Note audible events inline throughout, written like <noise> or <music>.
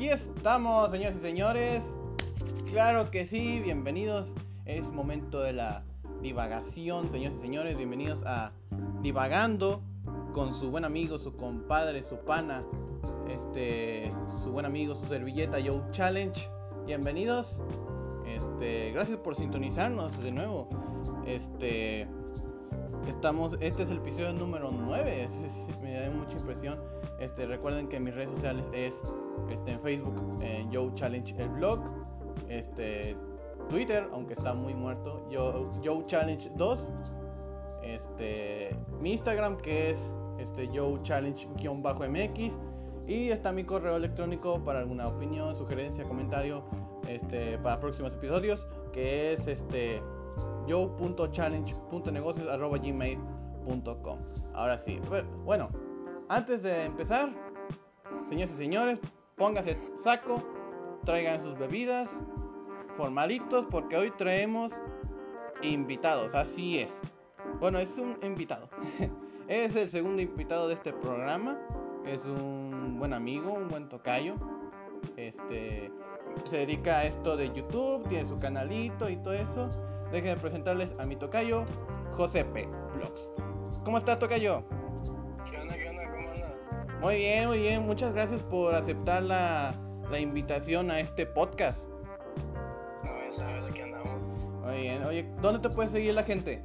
Aquí estamos, señores y señores. Claro que sí, bienvenidos. Es momento de la divagación, señores y señores. Bienvenidos a Divagando con su buen amigo, su compadre, su pana, este, su buen amigo, su servilleta Joe Challenge. Bienvenidos. Este, gracias por sintonizarnos de nuevo. Este, estamos, este es el episodio número 9. me da mucha impresión. Este, recuerden que mis redes sociales es este, en Facebook, en Joe Challenge el blog, este, Twitter, aunque está muy muerto, Joe, Joe Challenge 2, este, mi Instagram que es este, Joe Challenge-MX y está mi correo electrónico para alguna opinión, sugerencia, comentario este, para próximos episodios que es este joe.challenge.negocios.gmail.com Ahora sí, bueno, antes de empezar, señores y señores, póngase saco, traigan sus bebidas, formalitos, porque hoy traemos invitados, así es. Bueno, es un invitado. <laughs> es el segundo invitado de este programa. Es un buen amigo, un buen tocayo. Este se dedica a esto de YouTube, tiene su canalito y todo eso. Déjenme presentarles a mi tocayo, José P. Vlogs. ¿Cómo estás, tocayo? ¿Qué onda, qué onda? ¿Cómo andas? Muy bien, muy bien. Muchas gracias por aceptar la, la invitación a este podcast. No, ya sabes, aquí andamos. Muy bien. Oye, ¿dónde te puede seguir la gente?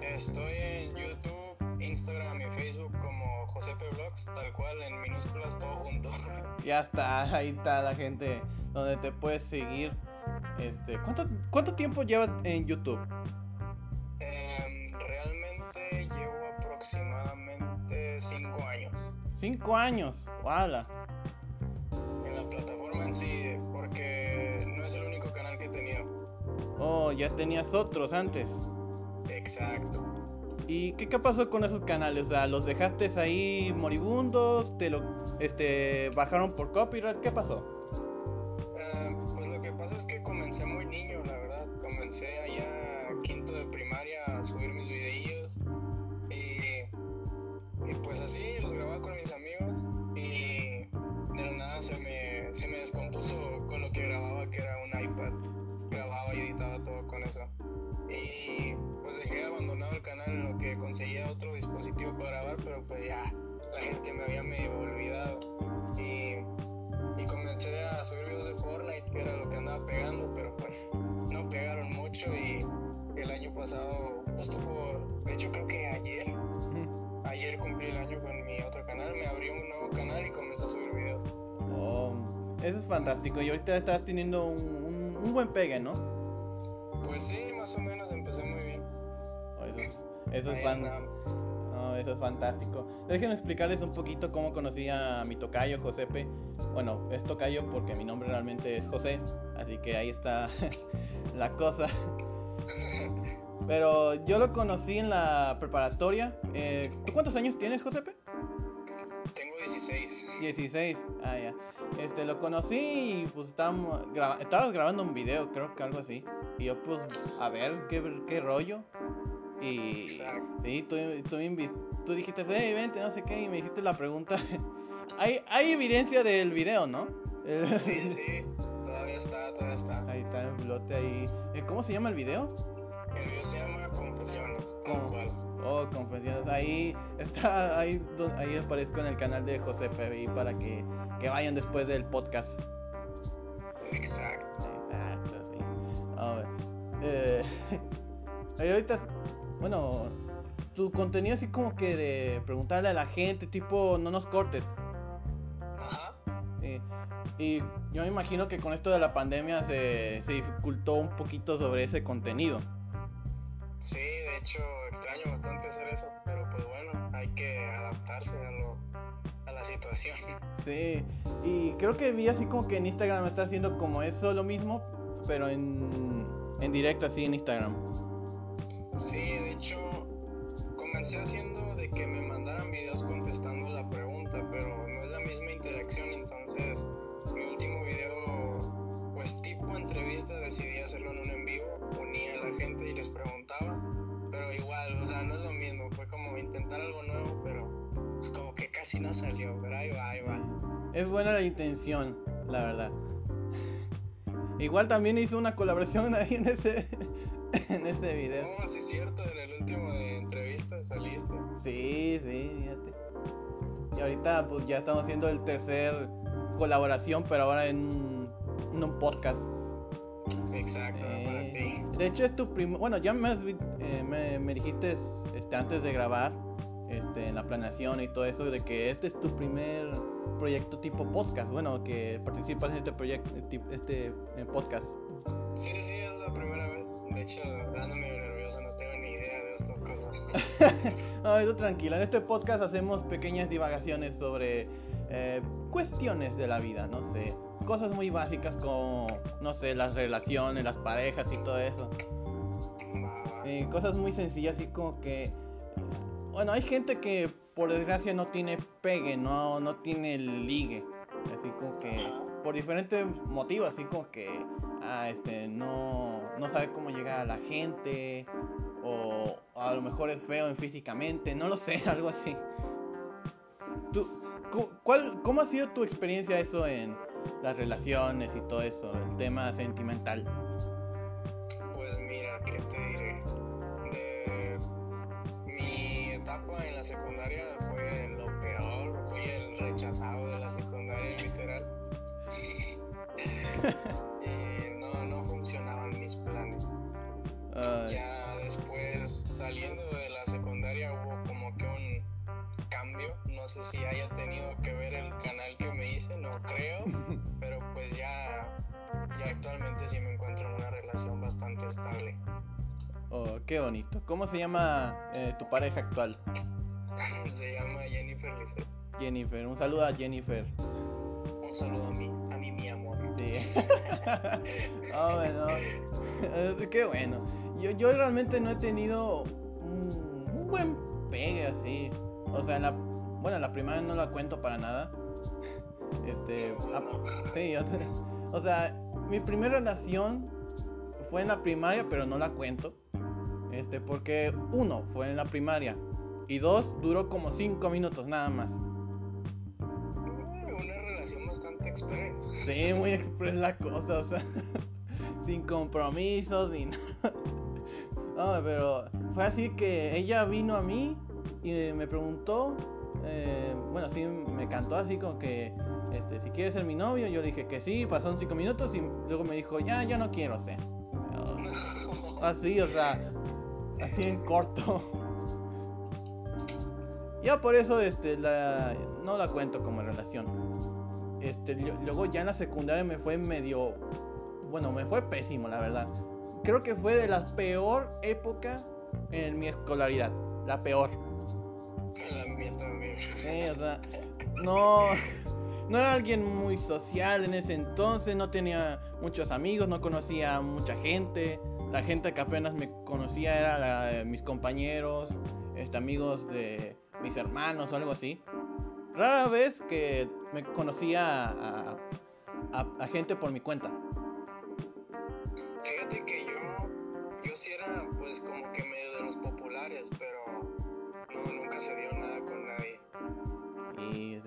Estoy en YouTube, Instagram y Facebook como Josepe Vlogs, tal cual, en minúsculas, todo junto. <laughs> Ya está, ahí está la gente donde te puedes seguir este, ¿cuánto, ¿Cuánto tiempo llevas en YouTube? Em, realmente llevo aproximadamente 5 años. 5 años, ¡Wala! En la plataforma en sí, porque no es el único canal que tenido. Oh, ya tenías otros antes. Exacto. ¿Y qué, qué, pasó con esos canales? O sea, ¿los dejaste ahí moribundos? ¿Te lo este, bajaron por copyright? ¿Qué pasó? Comencé muy niño, la verdad. Comencé allá quinto de primaria a subir mis videillos y, y pues así los grababa con mis amigos y de la nada se me, se me descompuso con lo que grababa, que era un iPad. Grababa y editaba todo con eso. Y pues dejé abandonado el canal en lo que conseguía otro dispositivo para grabar, pero pues ya la gente me había medio olvidado. Comencé a subir videos de Fortnite, que era lo que andaba pegando, pero pues no pegaron mucho y el año pasado, justo por, de hecho creo que ayer, ayer cumplí el año con mi otro canal, me abrí un nuevo canal y comencé a subir videos. Oh, eso es fantástico y ahorita estás teniendo un, un, buen pegue, ¿no? Pues sí, más o menos empecé muy bien. Oh, eso, eso es fantástico eso es fantástico. Déjenme explicarles un poquito cómo conocí a mi tocayo Josepe. Bueno, es tocayo porque mi nombre realmente es José, así que ahí está <laughs> la cosa. Pero yo lo conocí en la preparatoria. Eh, ¿Tú cuántos años tienes, Josepe? Tengo 16. 16, ah, ya. Este, lo conocí y pues estábamos estabas grabando un video, creo que algo así. Y yo pues, a ver qué, qué rollo. Y, y tú, tú, tú, dijiste, hey, vente, no sé qué, y me hiciste la pregunta. <laughs> hay, hay evidencia del video, ¿no? sí, <laughs> sí, todavía está, todavía está. Ahí está el pilote ahí. Eh, ¿Cómo se llama el video? El video se llama Confesiones, tal cual. Oh, Confesiones. Ahí está, ahí, ahí aparezco en el canal de José PBI para que, que vayan después del podcast. Exacto. Exacto, sí. A ver. Eh, <laughs> ahorita bueno, tu contenido así como que de preguntarle a la gente, tipo, no nos cortes. Ajá. y yo me imagino que con esto de la pandemia se, se dificultó un poquito sobre ese contenido. Sí, de hecho extraño bastante hacer eso, pero pues bueno, hay que adaptarse a, lo, a la situación. Sí, y creo que vi así como que en Instagram está haciendo como eso lo mismo, pero en, en directo así en Instagram. Sí, de hecho, comencé haciendo de que me mandaran videos contestando la pregunta, pero no es la misma interacción, entonces mi último video, pues tipo entrevista, decidí hacerlo en un en vivo, unía a la gente y les preguntaba, pero igual, o sea, no es lo mismo, fue como intentar algo nuevo, pero pues como que casi no salió, pero ahí va, ahí va. es buena la intención, la verdad. Igual también hizo una colaboración <laughs> ahí en ese, <laughs> en ese video. Oh, sí, es cierto, en el último de entrevistas saliste. Sí, sí, fíjate. Y ahorita pues ya estamos haciendo el tercer colaboración, pero ahora en un, en un podcast. Exacto, para Eh, ti. de hecho es tu primer, bueno ya me, has eh, me, me dijiste este, antes de grabar, este, en la planeación y todo eso, de que este es tu primer proyecto tipo podcast, bueno, que participas en este proyecto, este podcast. Sí, sí, es la primera vez. De hecho, ando medio nervioso, no tengo ni idea de estas cosas. <laughs> Ay, tú tranquila, en este podcast hacemos pequeñas divagaciones sobre eh, cuestiones de la vida, no sé, cosas muy básicas como, no sé, las relaciones, las parejas y todo eso. Eh, cosas muy sencillas, así como que. Bueno, hay gente que por desgracia no tiene pegue, no, no tiene ligue. Así como que. Por diferentes motivos, así como que. Ah, este, no, no sabe cómo llegar a la gente. O a lo mejor es feo en físicamente, no lo sé, <laughs> algo así. ¿Tú, cu- cuál, ¿Cómo ha sido tu experiencia eso en las relaciones y todo eso, el tema sentimental? Pues mira, ¿qué te diré? De mi etapa en la secundaria fue lo peor, fui el rechazado y <laughs> no, no funcionaban mis planes. Ay. Ya después saliendo de la secundaria hubo como que un cambio. No sé si haya tenido que ver el canal que me hice, no creo. <laughs> Pero pues ya, ya actualmente sí me encuentro en una relación bastante estable. Oh, qué bonito. ¿Cómo se llama eh, tu pareja actual? <laughs> Se llama Jennifer Lisset. Jennifer. Un saludo a Jennifer. Un saludo a mí, a mi amor. Oh, <laughs> bueno. Eh, qué bueno. Yo, yo realmente no he tenido un, buen pegue así. O sea, bueno, la primaria no la cuento para nada. Este. Sí, o o sea, mi primera relación fue en la primaria, pero no la cuento. Este, porque uno, fue en la primaria. Y dos, duró como cinco minutos nada más. Relación bastante express. Sí, muy express la cosa, o sea, <laughs> sin compromisos ni nada. No, pero fue así que ella vino a mí y me preguntó, eh, bueno, sí, me cantó así como que, este, si quieres ser mi novio, yo dije que sí, pasaron cinco minutos y luego me dijo, ya, ya no quiero ser. <laughs> Así, o sea, así en corto. Ya por eso este la no la cuento como relación. Este luego ya en la secundaria me fue medio bueno, me fue pésimo, la verdad. Creo que fue de la peor época en mi escolaridad, la peor. La mía también. Sí, o sea, no, no era alguien muy social en ese entonces, no tenía muchos amigos, no conocía a mucha gente. La gente que apenas me conocía era la de mis compañeros, este, amigos de mis hermanos o algo así. Rara vez que me conocía a, a- a gente por mi cuenta. Fíjate que yo, yo sí era pues como que medio de los populares, pero no, nunca se dio nada con nadie. Y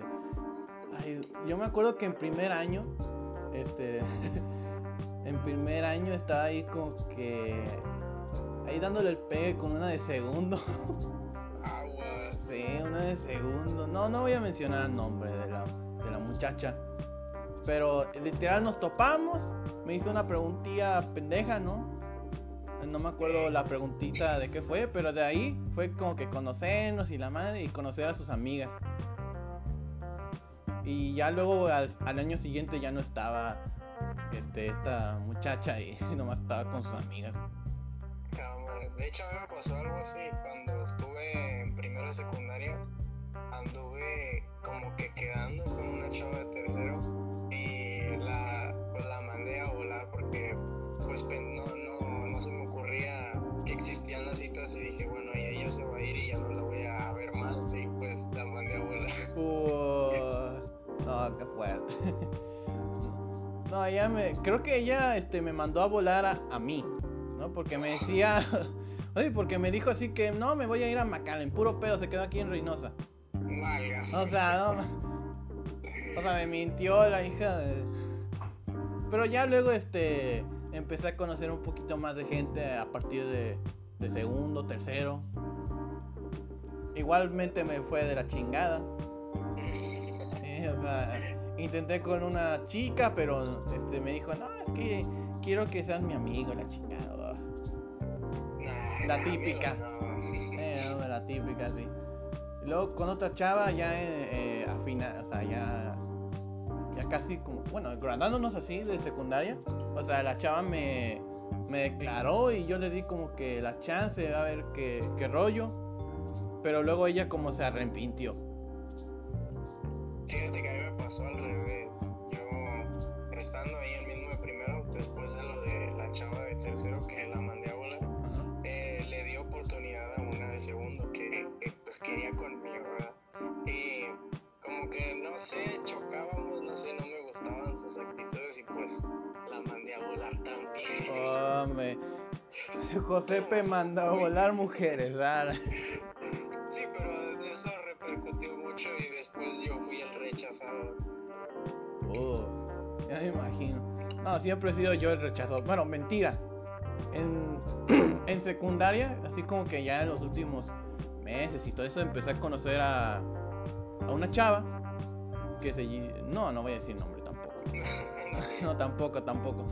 ay, yo me acuerdo que en primer año, este, <laughs> en primer año estaba ahí como que ahí dándole el pegue con una de segundo. <laughs> Aguas. Sí, una de segundo. No, no voy a mencionar el nombre de la, de la muchacha. Pero literal nos topamos. Me hizo una preguntilla pendeja, ¿no? No me acuerdo la preguntita de qué fue, pero de ahí fue como que conocernos y la madre y conocer a sus amigas. Y ya luego al, al año siguiente ya no estaba este, esta muchacha y <laughs> nomás estaba con sus amigas. De hecho, a mí me pasó algo así cuando estuve en primera secundaria. Anduve como que quedando con chava de tercero y la, pues la mandé a volar porque pues no, no, no se me ocurría que existían las citas y dije, bueno, ella se va a ir y ya no la voy a ver más y pues la mandé a volar. <laughs> Uh, no, qué fuerte. <laughs> No, ella me. Creo que ella este, me mandó a volar a, a mí, ¿no? Porque me decía. <laughs> Oye, porque me dijo así que no, me voy a ir a McAllen, puro pedo, se quedó aquí en Reynosa. Valga. O sea, no. O sea, me mintió la hija de... Pero ya luego, este, empecé a conocer un poquito más de gente a partir de, de segundo, tercero. Igualmente me fue de la chingada. Eh, o sea, intenté con una chica, pero este me dijo, no, es que quiero que seas mi amigo, la chingada. La típica. Eh, la típica, sí. Luego con otra chava ya eh, eh, a fina- o sea, ya, ya casi como, bueno, graduándonos así de secundaria, o sea, la chava me, me declaró y yo le di como que la chance a ver qué, qué rollo, pero luego ella como se arrepintió. Pues la mandé a volar también. Hombre, <laughs> Josepe manda a volar mujeres, ¿verdad? Sí, pero eso repercutió mucho y después yo fui el rechazado. Oh, ya me imagino. No, siempre he sido yo el rechazado. Bueno, mentira. En, <clears throat> en secundaria, así como que ya en los últimos meses y todo eso, empecé a conocer a, a una chava que se... No, no voy a decir nombre. No, tampoco, tampoco.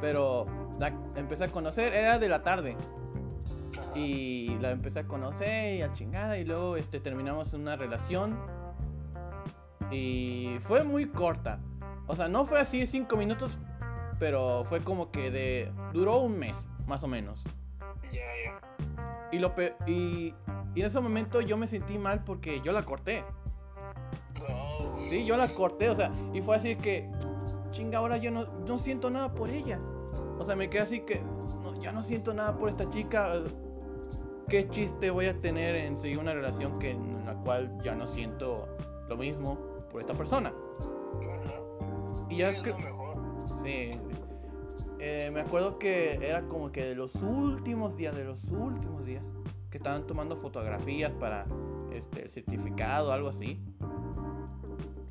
Pero la empecé a conocer, era de la tarde. Y la empecé a conocer y a chingada. Y luego este, terminamos una relación. Y fue muy corta. O sea, no fue así cinco minutos. Pero fue como que de. Duró un mes, más o menos. Ya, ya. Y, lo pe- y, y en ese momento yo me sentí mal porque yo la corté. Oh, Sí, yo la corté, o sea, y fue así que, chinga, ahora yo no, no siento nada por ella. O sea, me quedé así que, no, ya no siento nada por esta chica. ¿Qué chiste voy a tener en seguir una relación que, en la cual ya no siento lo mismo por esta persona? Ajá. Y Sí, ya es que, lo mejor. sí, eh, me acuerdo que era como que de los últimos días, de los últimos días, que estaban tomando fotografías para este, el certificado, algo así.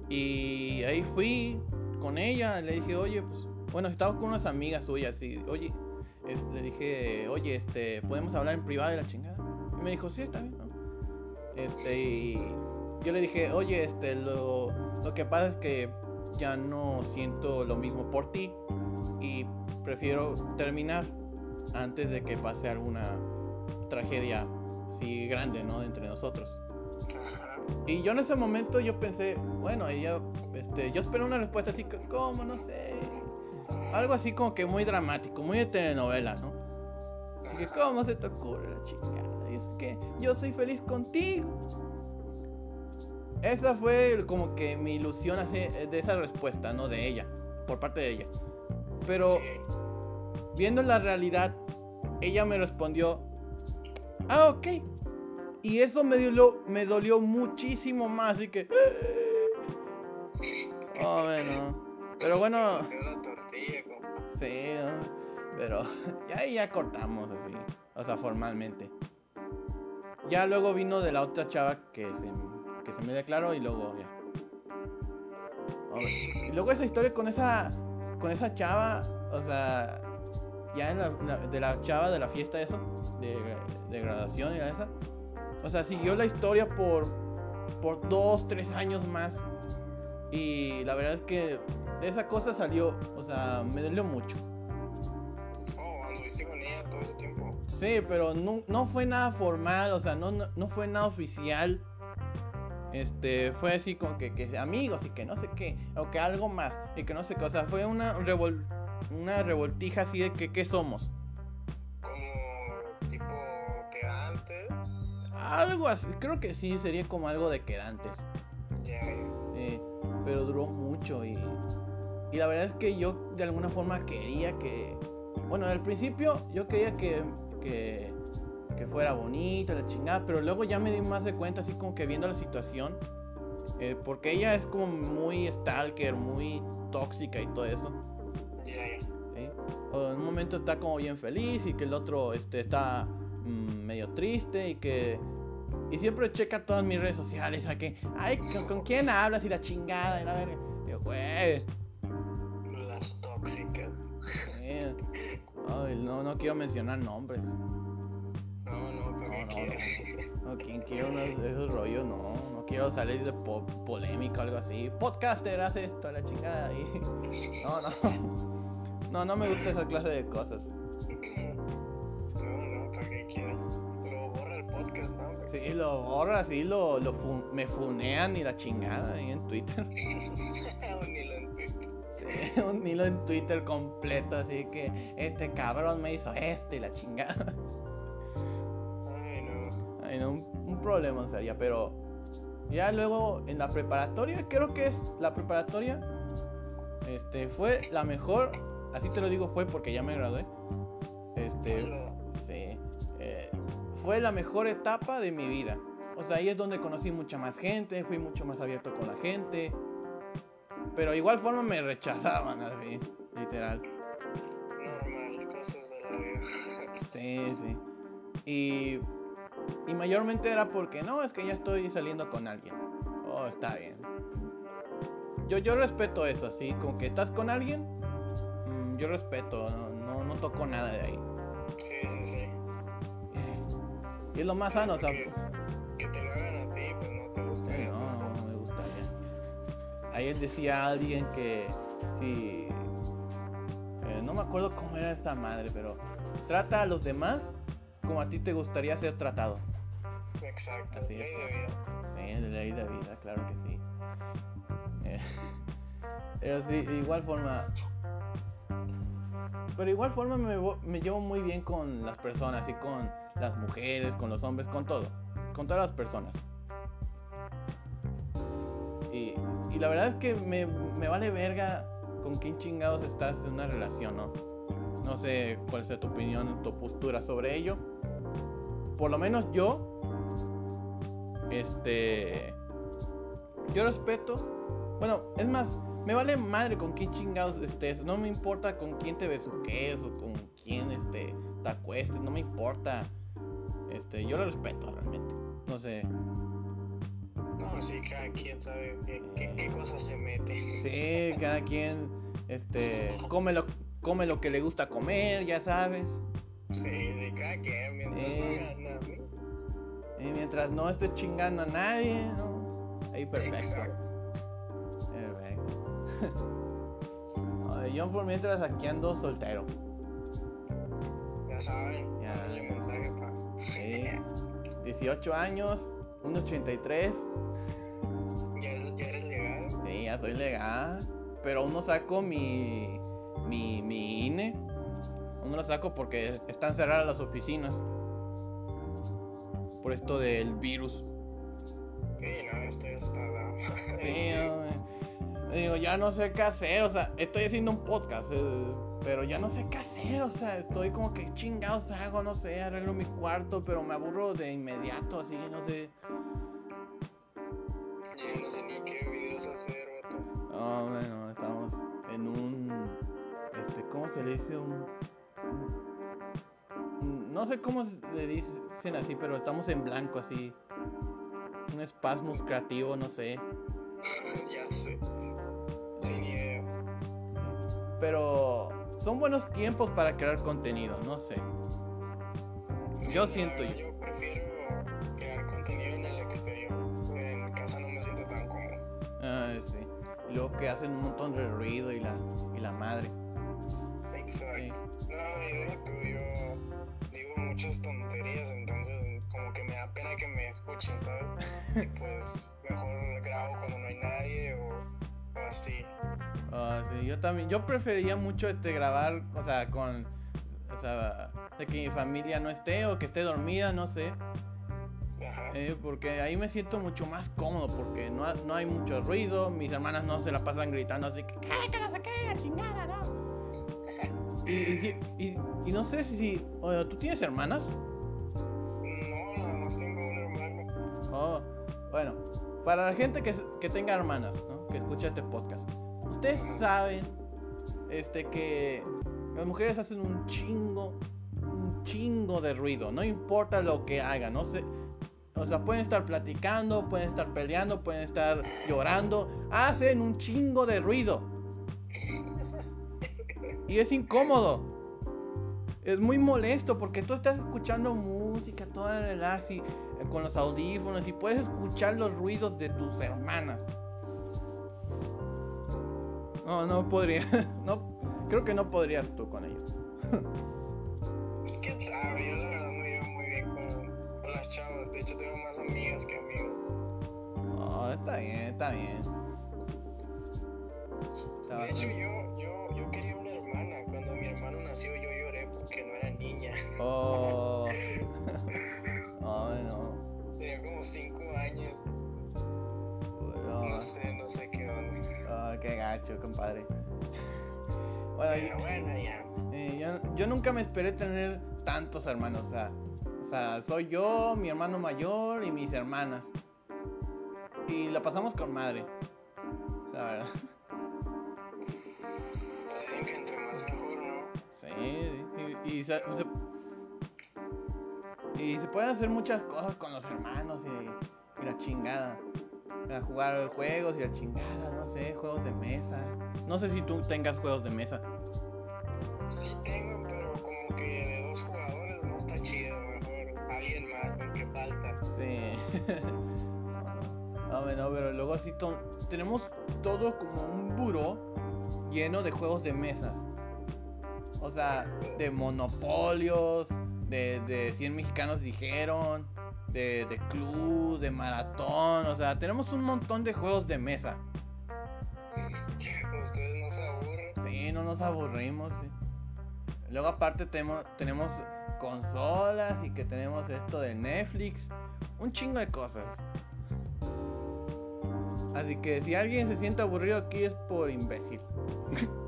Y ahí fui con ella, le dije, oye, pues, bueno, estaba con unas amigas suyas y, oye, le dije, oye, este, ¿podemos hablar en privado de la chingada? Y me dijo, sí, está bien, ¿no? Este, y yo le dije, oye, este, lo, lo que pasa es que ya no siento lo mismo por ti y prefiero terminar antes de que pase alguna tragedia así grande, ¿no? Entre nosotros. Y yo en ese momento yo pensé, bueno, ella, este, yo esperé una respuesta así, que, ¿cómo? No sé. Algo así como que muy dramático, muy de telenovela, ¿no? Así que, ¿cómo se te ocurre la chingada? Y es que yo soy feliz contigo. Esa fue como que mi ilusión así, eh, de esa respuesta, ¿no? De ella, por parte de ella. Pero viendo la realidad, ella me respondió, ah, ok. Y eso me dolió, me dolió muchísimo más, así que... <laughs> Oh, bueno. Pero bueno, dio sí, ¿no? pero <laughs> ya ahí ya cortamos así, o sea, formalmente. Ya luego vino de la otra chava que se, que se me declaró y luego ya. Oh, y luego esa historia con esa, con esa chava, o sea, ya en la, la- de la chava de la fiesta eso, de, de graduación y esa. O sea, siguió la historia por, por dos, tres años más. Y la verdad es que esa cosa salió, o sea, me dolió mucho. Oh, anduviste con ella todo ese tiempo. Sí, pero no, no fue nada formal, o sea, no, no, no fue nada oficial. Este, fue así como que, que amigos y que no sé qué, o que algo más, y que no sé qué, o sea, fue una, revol- una revoltija así de que, ¿qué somos? Algo así, creo que sí, sería como algo de quedantes. Ya. eh, pero duró mucho y, y la verdad es que yo de alguna forma quería que, bueno, al principio yo quería que, que, que fuera bonita, la chingada, pero luego ya me di más de cuenta, así como que viendo la situación, eh, porque ella es como muy stalker, muy tóxica y todo eso. En un momento está como bien feliz y que el otro este, está mm, medio triste y que Y siempre checa todas mis redes sociales, a que, ay, ¿con, con quién hablas? Y la chingada, y la verga. Yo, güey. Las tóxicas. ay, no, no quiero mencionar nombres. No, no, ¿para No, qué no? No, ¿quién quiere unos de esos rollos? No, no quiero salir de po- polémica o algo así. Podcaster, hace esto, la chingada. Y... <laughs> No, no. No, no me gusta esa clase de cosas. <laughs> No, no, ¿para qué quieres? Sí, lo borra, sí, lo, lo fu- me funean y la chingada ahí en Twitter. <laughs> Un hilo en Twitter. Sí, un hilo en Twitter completo, así que este cabrón me hizo esto y la chingada. Ay, no. Ay, no, un, un problema sería, pero ya luego en la preparatoria, creo que es la preparatoria, este, fue la mejor, así te lo digo fue porque ya me gradué, este, fue la mejor etapa de mi vida. O sea, ahí es donde conocí mucha más gente, fui mucho más abierto con la gente, pero de igual forma me rechazaban así, literal. Normal, cosas de la vida. <laughs> Sí, sí. Y, y mayormente era porque no, es que ya estoy saliendo con alguien. Oh, está bien. Yo, yo respeto eso, así, como que estás con alguien, mm, yo respeto, no, no, no toco nada de ahí. Sí, sí, sí. Y es lo más sano, Porque que te lo hagan a ti, pues no te gustaría. no, no me gustaría. Ayer decía alguien que si... eh, no me acuerdo cómo era esta madre, pero trata a los demás como a ti te gustaría ser tratado. Exacto, Así ley de vida. Sí, ley de vida, claro que sí. Eh, <laughs> pero sí, de igual forma. Pero de igual forma me, me llevo muy bien con las personas y con las mujeres, con los hombres, con todo. Con todas las personas. Y, y la verdad es que me, vale verga con quién chingados estás en una relación, ¿no? No sé cuál sea tu opinión, tu postura sobre ello. Por lo menos yo este. Yo respeto. Bueno, es más, me vale madre con quién chingados estés. No me importa con quién te besuques o con quién este, te acuestes. No me importa. Este, yo lo respeto realmente. No sé. No, sí, cada quien sabe qué, qué, qué cosas se mete. Sí, cada quien este, come, lo, come lo que le gusta comer, ya sabes. Sí, de cada quien, mientras Eh. no hagan nada a mí. Y mientras no esté chingando a nadie, ¿no? Ahí perfecto. Exacto. Perfecto. <laughs> Yo por mientras aquí ando soltero. Ya saben, Ya. mensaje pa. Sí. 18 años, 1.83. ¿Ya, ya eres legal. Sí, ya soy legal. Pero aún no saco mi, mi, mi INE. Aún no lo saco porque están cerradas las oficinas. Por esto del virus. Sí, no, estoy hasta la. Sí, hombre. Digo, ya no sé qué hacer. O sea, estoy haciendo un podcast. eh, pero ya no sé qué hacer. O sea, estoy como que chingados hago. No sé, arreglo mi cuarto. Pero me aburro de inmediato. Así, no sé. Ya no sé ni qué videos hacer, vato. No, bueno, estamos en un. Este, ¿cómo se le dice? Un. un- no sé cómo le dicen así, pero estamos en blanco así. Un espasmus creativo, no sé. <laughs> ya sé. Sin idea. Pero son buenos tiempos para crear contenido, no sé. Yo Sí, siento verdad, yo. Yo prefiero crear contenido en el exterior. En casa no me siento tan cómodo. Ah, sí. Y luego que hacen un montón de ruido y la, y la madre. Exacto. No, y deja tú, yo digo muchas tonterías, entonces como que me da pena que me escuchen, ¿sabes? <laughs> Y pues mejor grabo cuando no hay nadie o, o así. Ah, sí, yo también, yo prefería mucho este grabar, o sea, con, o sea, de que mi familia no esté o que esté dormida, no sé, Ajá. eh, porque ahí me siento mucho más cómodo, porque no, ha- no hay mucho ruido, mis hermanas no se la pasan gritando así que, "¡Ah, que no sé qué, la chingada, no! <laughs> Y, y, y- y no sé si, ¿tú tienes hermanas? No, nada más tengo un hermano. Oh, bueno, para la gente que, que tenga hermanas, ¿no? Que escucha este podcast. Ustedes saben este que las mujeres hacen un chingo, un chingo de ruido, no importa lo que hagan, o sea, pueden estar platicando, pueden estar peleando, pueden estar llorando, hacen un chingo de ruido. Y es incómodo. Es muy molesto porque tú estás escuchando música, toda relax y, eh, con los audífonos y puedes escuchar los ruidos de tus hermanas. No, no podría. <laughs> No, creo que no podrías tú con ellos. ¿Quién sabe? Yo la verdad me llevo muy bien con, con las chavas. De hecho, tengo más amigas que amigos. No, está bien, está bien. Está De hecho, yo, yo, yo quería una hermana. Cuando mi hermano nació, yo lloré porque no era niña. Oh. Ay, <laughs> no. Tenía como 5 años. No sé, no sé qué Ah, qué gacho, compadre. Bueno, Pero bueno, ya. Eh, yo, yo nunca me esperé tener tantos hermanos, o sea, o sea, soy yo, mi hermano mayor y mis hermanas. Y la pasamos con madre. La verdad. Dicen que entre más mejor, ¿no? Sí, y, se- y se pueden hacer muchas cosas con los hermanos y, y la chingada. A jugar juegos y la chingada, no sé, juegos de mesa. No sé si tú tengas juegos de mesa. Sí tengo, pero como que de dos jugadores no está chido. Mejor alguien más, porque falta. Sí. <laughs> No, no, pero luego sí to- tenemos todo como un buró lleno de juegos de mesa. O sea, de monopolios, de, de 100 mexicanos dijeron, de, de club, de maratón. O sea, tenemos un montón de juegos de mesa. <laughs> Ustedes no se aburren. Sí, no nos aburrimos. sí. Luego aparte tenemos, tenemos consolas y que tenemos esto de Netflix. Un chingo de cosas. Así que si alguien se siente aburrido aquí es por imbécil. <laughs>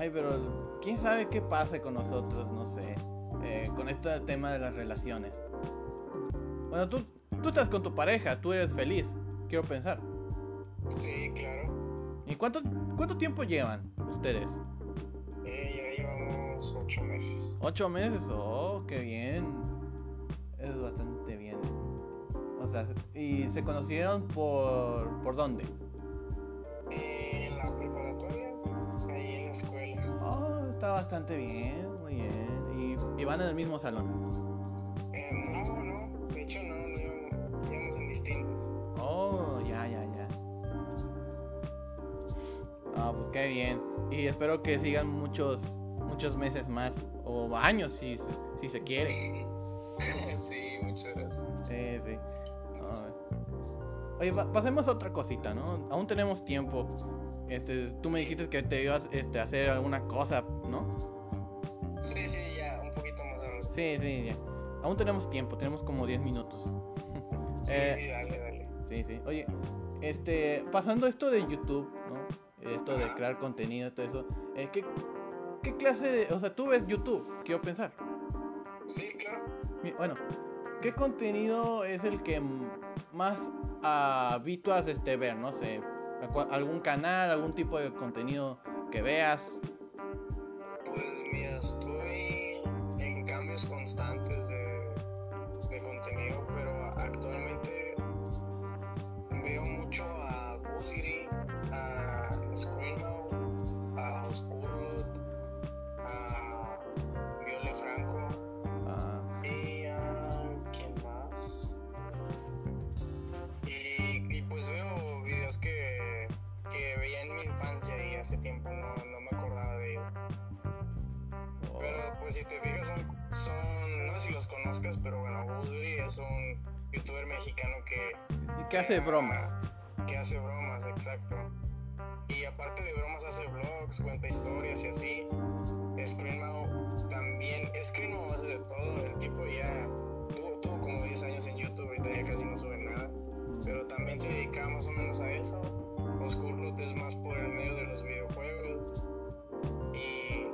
Ay, pero quién sabe qué pase con nosotros, no sé. eh, con este tema de las relaciones. Bueno, tú, tú estás con tu pareja, tú eres feliz, quiero pensar. Sí, claro. ¿Y cuánto, cuánto tiempo llevan ustedes? Eh, ya llevamos ocho meses. ¿Ocho meses? Oh, qué bien. Es bastante bien. O sea, ¿y se conocieron por, por dónde? Eh, la preparatoria, Bastante bien, muy bien. ¿Y, y van en el mismo salón? Eh, no, no, de hecho no, no íbamos, íbamos en distintos. Oh, ya, ya, ya. Ah, pues qué bien. Y espero que sigan muchos, muchos meses más. O años, si, se- si se quiere. <laughs> sí, muchas gracias. Sí, sí. Ah. Oye, pa- pasemos a otra cosita, ¿no? Aún tenemos tiempo. Este, tú me dijiste que te ibas este, a hacer alguna cosa, ¿no? Sí, sí, ya, un poquito más adelante. Sí, sí, ya. Aún tenemos tiempo, tenemos como 10 minutos. <laughs> Sí, Eh, sí, dale, dale. Sí, sí. Oye, este, pasando esto de YouTube, ¿no? Esto de crear contenido, todo eso. eh, ¿qué, ¿Qué clase de... O sea, tú ves YouTube, quiero pensar. Sí, claro. Bueno, ¿qué contenido es el que más habituas este, ver? No sé, ¿alcu- algún canal, algún tipo de contenido que veas. Pues mira, estoy en cambios constantes conozcas, pero bueno, Guzgri es un youtuber mexicano que... ¿Y qué hace bromas? Que hace bromas, exacto. Y aparte de bromas hace vlogs, cuenta historias y así. Screamo también, Screamo hace de todo, el tipo ya tuvo, tuvo como 10 años en YouTube, ahorita ya casi no sube nada. Pero también se dedica más o menos a eso. Oscurlut es más por el medio de los videojuegos. Y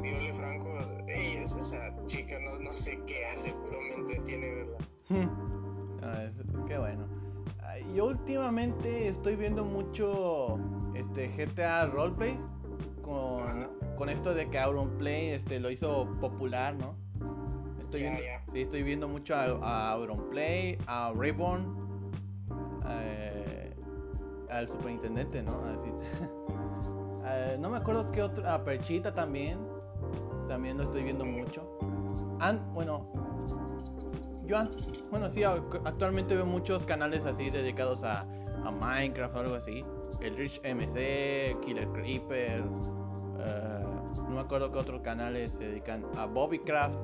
Viole Franco, ey, es esa chica, no, no sé qué hace, pero me entretiene verla. <laughs> Ah, es- qué bueno. Yo últimamente estoy viendo mucho este GTA Roleplay con, Ajá. con esto de que Auronplay este, lo hizo popular, ¿no? Estoy viendo, sí, estoy viendo mucho a, a Auronplay, a Reborn, eh, al superintendente, ¿no? Así. Eh, <laughs> no me acuerdo qué otro, a Perchita también, también lo estoy viendo mucho. An- bueno, yo bueno sí, ac- actualmente veo muchos canales así dedicados a, a Minecraft o algo así. El Rich MC, Killer Creeper, eh, no me acuerdo qué otros canales se dedican a Bobbycraft,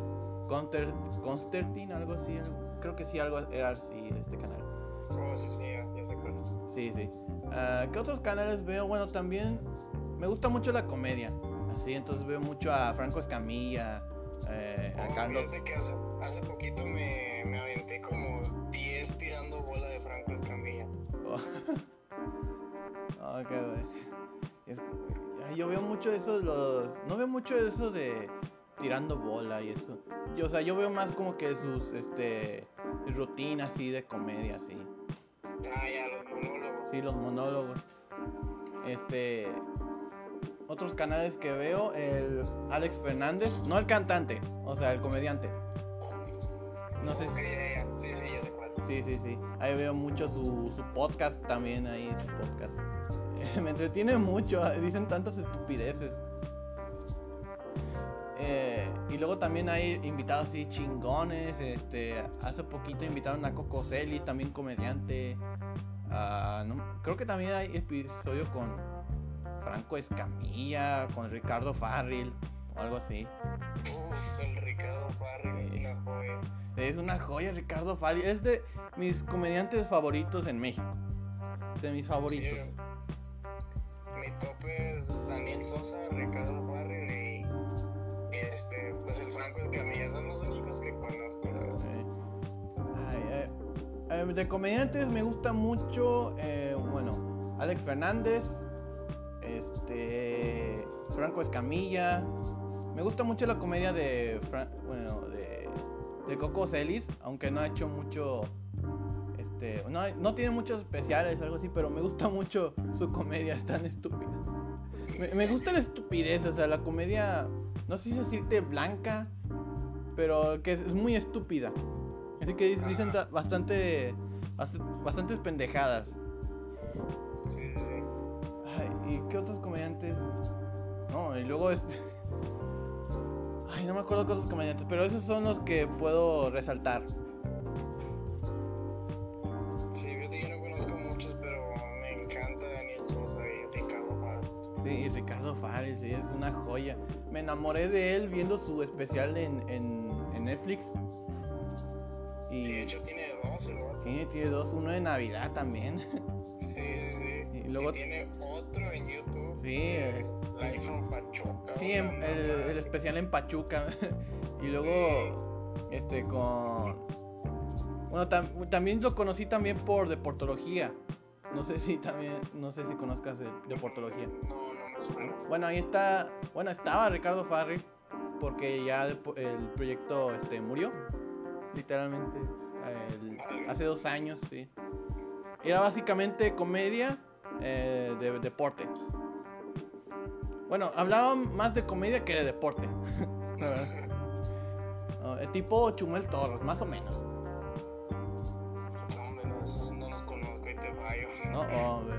Counter, Constantine, algo así. Creo que sí, algo era así este canal. Oh, sí, sí, ya, ya sé cuál. Sí, sí. Ah, ¿Qué otros canales veo? Bueno, también me gusta mucho la comedia. Así, entonces veo mucho a Franco Escamilla, eh, a Oh, fíjate que hace, hace poquito me, me aventé como 10 tirando bola de Franco Escamilla. <laughs> Oh, qué güey. Yo veo mucho eso de los. No veo mucho eso de tirando bola y eso. Yo, o sea, yo veo más como que sus este rutinas así de comedia, así. Ah, ya, los monólogos. Sí, los monólogos. Este. Otros canales que veo, el Alex Fernández, no el cantante, o sea, el comediante. No sé si. Sí, sí. Sí, sí. Ahí veo mucho su, podcast también, ahí su podcast. <laughs> Me entretiene mucho, <laughs> dicen tantas estupideces. Eh, y luego también hay invitados así chingones. Este, hace poquito invitaron a Coco Celis, también comediante. No- creo que también hay episodio con Franco Escamilla, con Ricardo Farril o algo así. Uf, el Ricardo Farrell es una joya. Es una joya Ricardo Farril. Es de mis comediantes favoritos en México. De mis favoritos. Sí, mi tope es Daniel Sosa, Ricardo Farrell y, este, pues el Franco Escamilla. Son los únicos que conozco, la verdad. Eh, ay, eh, eh, de comediantes me gusta mucho, eh, bueno, Alex Fernández, este, Franco Escamilla. Me gusta mucho la comedia de, Fra- bueno, de, de Coco Celis, aunque no ha hecho mucho, este, no, no tiene muchos especiales, algo así, pero me gusta <laughs> mucho su comedia, es tan estúpida. Me, me gusta la estupidez, o sea, la comedia, no sé si decirte blanca, pero que es muy estúpida. Así que dic- dicen ta- bastante, bast- bastantes pendejadas. ¿Y qué otros comediantes? No, y luego este... <laughs> Ay, no me acuerdo qué otros comediantes, pero esos son los que puedo resaltar. Sí, fíjate, yo no conozco muchos, pero me encanta Daniel Sosa y Ricardo Farrell. Sí, y Ricardo Fares, sí, es una joya. Me enamoré de él viendo su especial en, en, en Netflix. Y Sí, de hecho tiene dos, sí, tiene dos, uno de Navidad también. Sí, sí, sí. Y luego- tiene otro en YouTube. Sí, eh, Live from Pachuca. Sí, en- el, especial en Pachuca. <laughs> y luego, este, con... Bueno, tam- también lo conocí también por deportología. No sé si también, no sé si conozcas de deportología. No, no me suena. Bueno, ahí está, bueno, estaba Ricardo Farri, porque ya el, el proyecto este, murió, literalmente, el- hace dos años, sí. Era básicamente comedia eh, de deporte. Bueno, hablaban más de comedia que de deporte. <laughs> la verdad. Eh, tipo Chumel Torres, más o menos. No, no, los conozco y te fallo. No, hombre.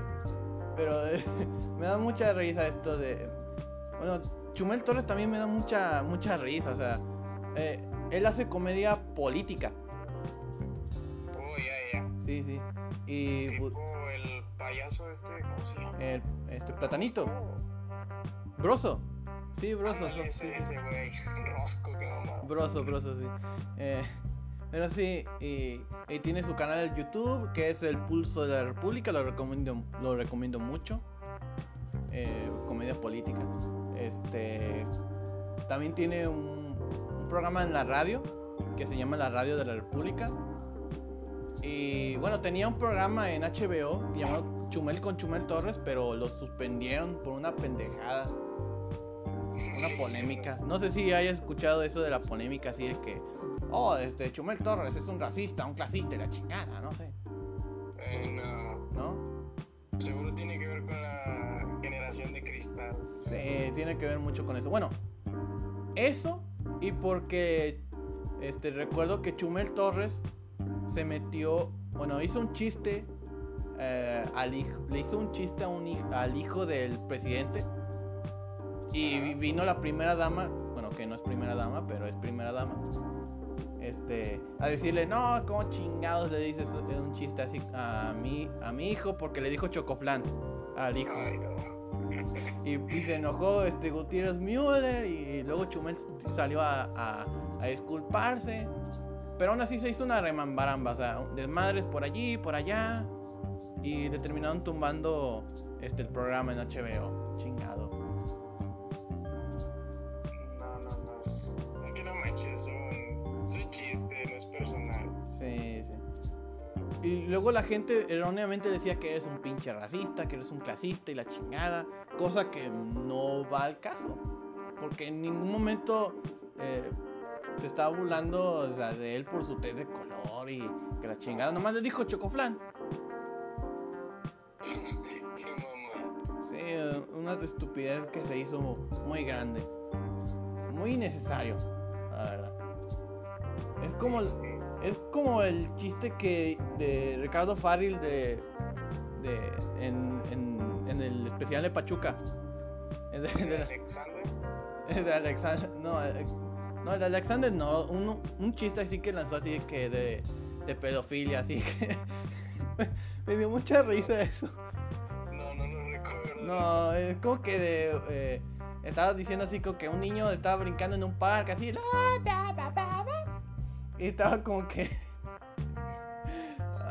Pero eh, <laughs> me da mucha risa esto de. Bueno, Chumel Torres también me da mucha, mucha risa. O sea, eh, él hace comedia política. Oh, ya, ya. Sí, sí. Y Tipo el payaso este, ¿cómo se llama? el este platanito. Broso. Sí, Broso. Ese, ese güey. <laughs> Rosco, qué mamá. Broso, broso, sí. Eh, pero sí, y, y tiene su canal de YouTube que es El Pulso de la República, lo recomiendo, lo recomiendo mucho. Eh, comedia política. Este también tiene un, un programa en la radio que se llama La Radio de la República. Y bueno, tenía un programa en HBO llamado Chumel con Chumel Torres, pero lo suspendieron por una pendejada. Una polémica. No sé si hayas escuchado eso de la polémica, así de que, oh, este Chumel Torres es un racista, un clasista y la chingada, no sé, Eh, no. ¿no? Seguro tiene que ver con la generación de cristal. Sí, tiene que ver mucho con eso. Bueno, eso y porque este recuerdo que Chumel Torres se metió, bueno, hizo un chiste eh, al hijo, le hizo un chiste a un, al hijo del presidente y vi- vino la primera dama, bueno, que no es primera dama, pero es primera dama. Este, a decirle, no, ¿cómo chingados le dices un chiste así a mi, a mi hijo? Porque le dijo chocoflan al hijo. Y, se enojó este Gutiérrez Müller y luego Chumel salió a, disculparse. Pero aún así se hizo una remambaramba, o sea, desmadres por allí, por allá. Y le terminaron tumbando este, el programa en HBO. Chingado. No, no, no. Es, que no manches, es un, es un chiste, no es personal. Y luego la gente erróneamente decía que eres un pinche racista, que eres un clasista y la chingada. Cosa que no va al caso. Porque en ningún momento eh, estaba burlando de él por su tez de color y que la chingada. Nomás le dijo chocoflan. Sí, una estupidez que se hizo muy grande. Muy innecesario, la verdad. Es como... Es como el chiste que de Ricardo Farril de, de en, en, en el especial de Pachuca. Es de, ¿De de- Alexander? es de Alexander. No, eh, no, el de Alexander no. Un, un chiste así que lanzó así que de, de pedofilia, así que. <laughs> me dio mucha risa eso. No, no lo recuerdo. No, es como que de. Eh, estaba diciendo así como que un niño estaba brincando en un parque, así. Y estaba como que.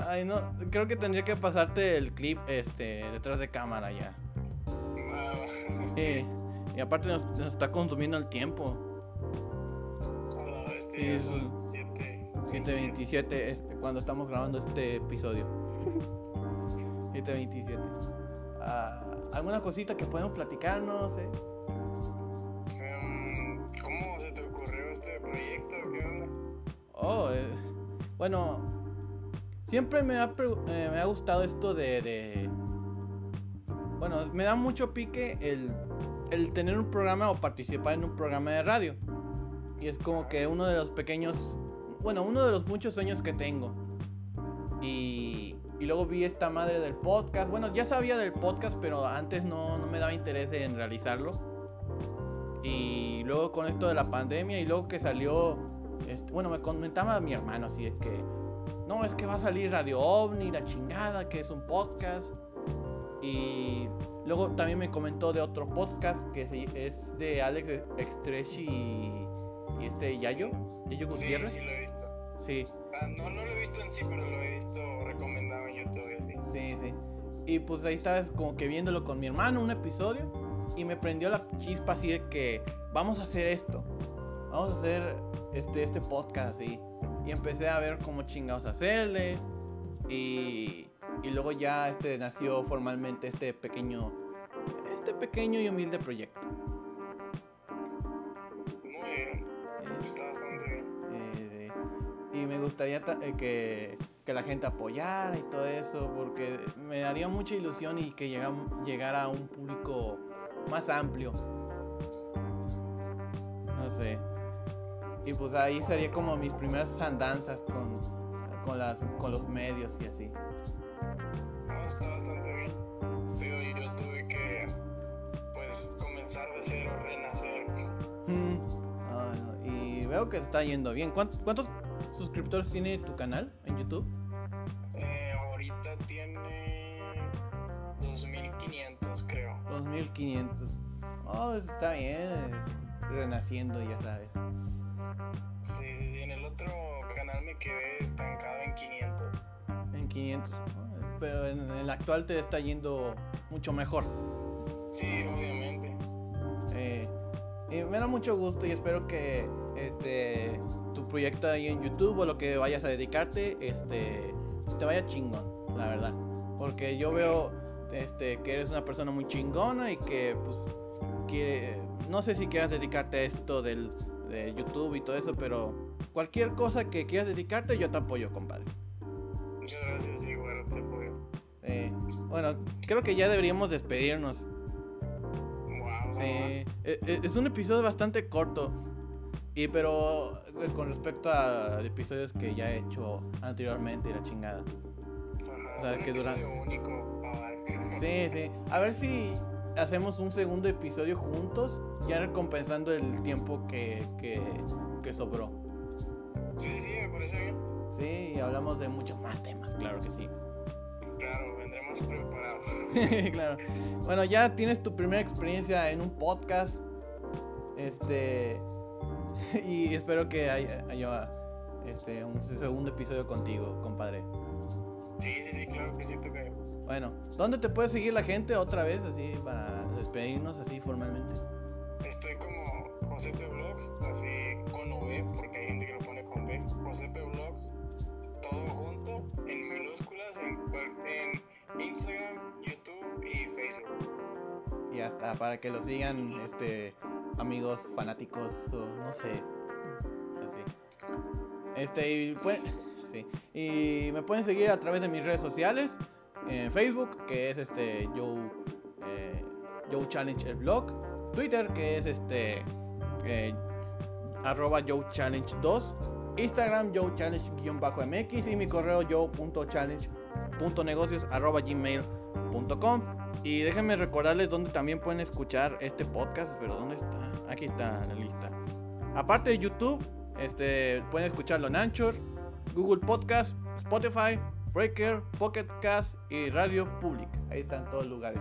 Ay, no. Creo que tendría que pasarte el clip este detrás de cámara ya. Sí. Y aparte nos, nos está consumiendo el tiempo. bestia, Sí, es son un- 7. 7.27 es cuando estamos grabando este episodio. <laughs> 7.27. Ah, ¿Alguna cosita que podemos platicar? No bueno, siempre me ha, eh, me ha gustado esto de, de- Bueno, me da mucho pique el, el tener un programa o participar en un programa de radio. Y es como que uno de los pequeños... Bueno, uno de los muchos sueños que tengo. Y, y luego vi esta madre del podcast. Bueno, ya sabía del podcast, pero antes no, no me daba interés en realizarlo. Y luego con esto de la pandemia y luego que salió este, bueno, me comentaba mi hermano así es que no, es que va a salir Radio OVNI, la chingada, que es un podcast. Y luego también me comentó de otro podcast que es de Alex Extrechi y, y este Yayo, Yayo Sí, Gutiérrez. sí lo he visto. Sí, Ah, no, no lo he visto en sí, pero lo he visto recomendado en YouTube y así. sí, sí. Y pues ahí estaba como que viéndolo con mi hermano, un episodio, y me prendió la chispa así de que vamos a hacer esto. Vamos a hacer este, este podcast así. Y empecé a ver cómo chingados hacerle. Y, y luego ya este nació formalmente este pequeño. Este pequeño y humilde proyecto. Muy bien, Eh, está bastante bien. eh, y me gustaría ta- eh, que, que la gente apoyara y todo eso, porque me daría mucha ilusión y que llega- llegara a un público más amplio. No sé. Y pues ahí sería como mis primeras andanzas con, con, las, con los medios y así. No, está bastante bien. Digo, yo tuve que, pues, comenzar de cero, renacer. Mm, ah, no, Y veo que está yendo bien. ¿Cuántos, cuántos suscriptores tiene tu canal en YouTube? Eh, ahorita tiene 2500, creo. 2500. Oh, está bien. eh, Renaciendo, ya sabes. Sí, sí, sí. En el otro canal me quedé estancado en 500. En 500. ah, Pero en el actual te está yendo mucho mejor. Sí, obviamente. Eh, y me da mucho gusto y espero que este, tu proyecto ahí en YouTube o lo que vayas a dedicarte este, te vaya chingón, la verdad. Porque yo veo este, que eres una persona muy chingona y que pues que no sé si quieras dedicarte a esto del, de YouTube y todo eso, pero cualquier cosa que quieras dedicarte yo te apoyo, compadre. Muchas gracias, igual te apoyo. Eh, bueno, creo que ya deberíamos despedirnos. va, Sí, e- e- es un episodio bastante corto. Y pero eh, con respecto a episodios que ya he hecho anteriormente y la chingada. Ajá, o sea, un que dura- episodio único, va, va. Sí, sí. A ver si hacemos un segundo episodio juntos, ya recompensando el tiempo que, que, que sobró. Sí, sí, me parece bien. Sí, y hablamos de muchos más temas, claro que sí. Claro, vendremos preparados. <laughs> claro. Bueno, ya tienes tu primera experiencia en un podcast. Este. <laughs> Y espero que haya, haya, este, un segundo episodio contigo, compadre. Sí, sí, sí, claro que sí, toca. Bueno, ¿dónde te puede seguir la gente otra vez, así, para despedirnos así formalmente? Estoy como Josepe Vlogs, así con V, porque hay gente que lo pone con. Josepe Vlogs, todo junto, en minúsculas, en Instagram, YouTube y Facebook. Y hasta para que lo sigan, <laughs> este, amigos fanáticos, o no sé. Así. Este, y pues, <laughs> sí. Y me pueden seguir a través de mis redes sociales. Facebook, que es este Joe, eh, Joe Challenge el blog. Twitter, que es este eh, arroba Joe Challenge 2. Instagram, Joe Challenge-mx. Y mi correo joe.challenge.negocios arroba gmail.com. Y déjenme recordarles dónde también pueden escuchar este podcast. Pero ¿dónde está? Aquí está la lista. Aparte de YouTube, este, pueden escucharlo en Anchor, Google Podcast, Spotify, Breaker, Pocket Cast y Radio Public. Ahí están todos los lugares.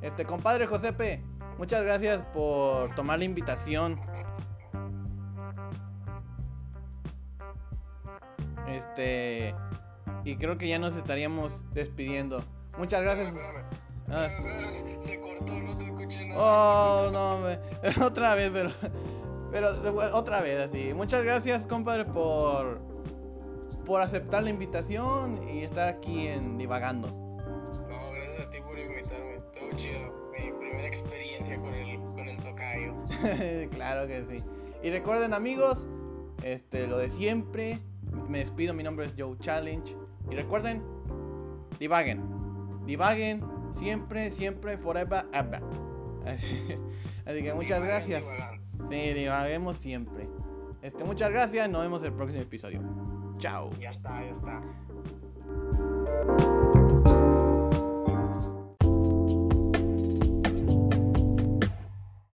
Este, compadre Josepe, muchas gracias por tomar la invitación. Este, y creo que ya nos estaríamos despidiendo. Muchas gracias. Ah. Se cortó, no te escuché nada. Oh, no, hombre. Pero <laughs> otra vez, pero. Pero otra vez así. Muchas gracias, compadre, por. Por aceptar la invitación y estar aquí en Divagando. No, gracias a ti por invitarme. Todo chido. Mi primera experiencia con el, con el tocayo. <laughs> claro que sí. Y recuerden, amigos, este, lo de siempre. Me despido, mi nombre es Joe Challenge. Y recuerden, divaguen. Divaguen siempre, siempre, forever, ever. <laughs> Así que muchas gracias. Sí, divaguemos siempre. Este, muchas gracias, nos vemos en el próximo episodio. Chao. Ya está, ya está.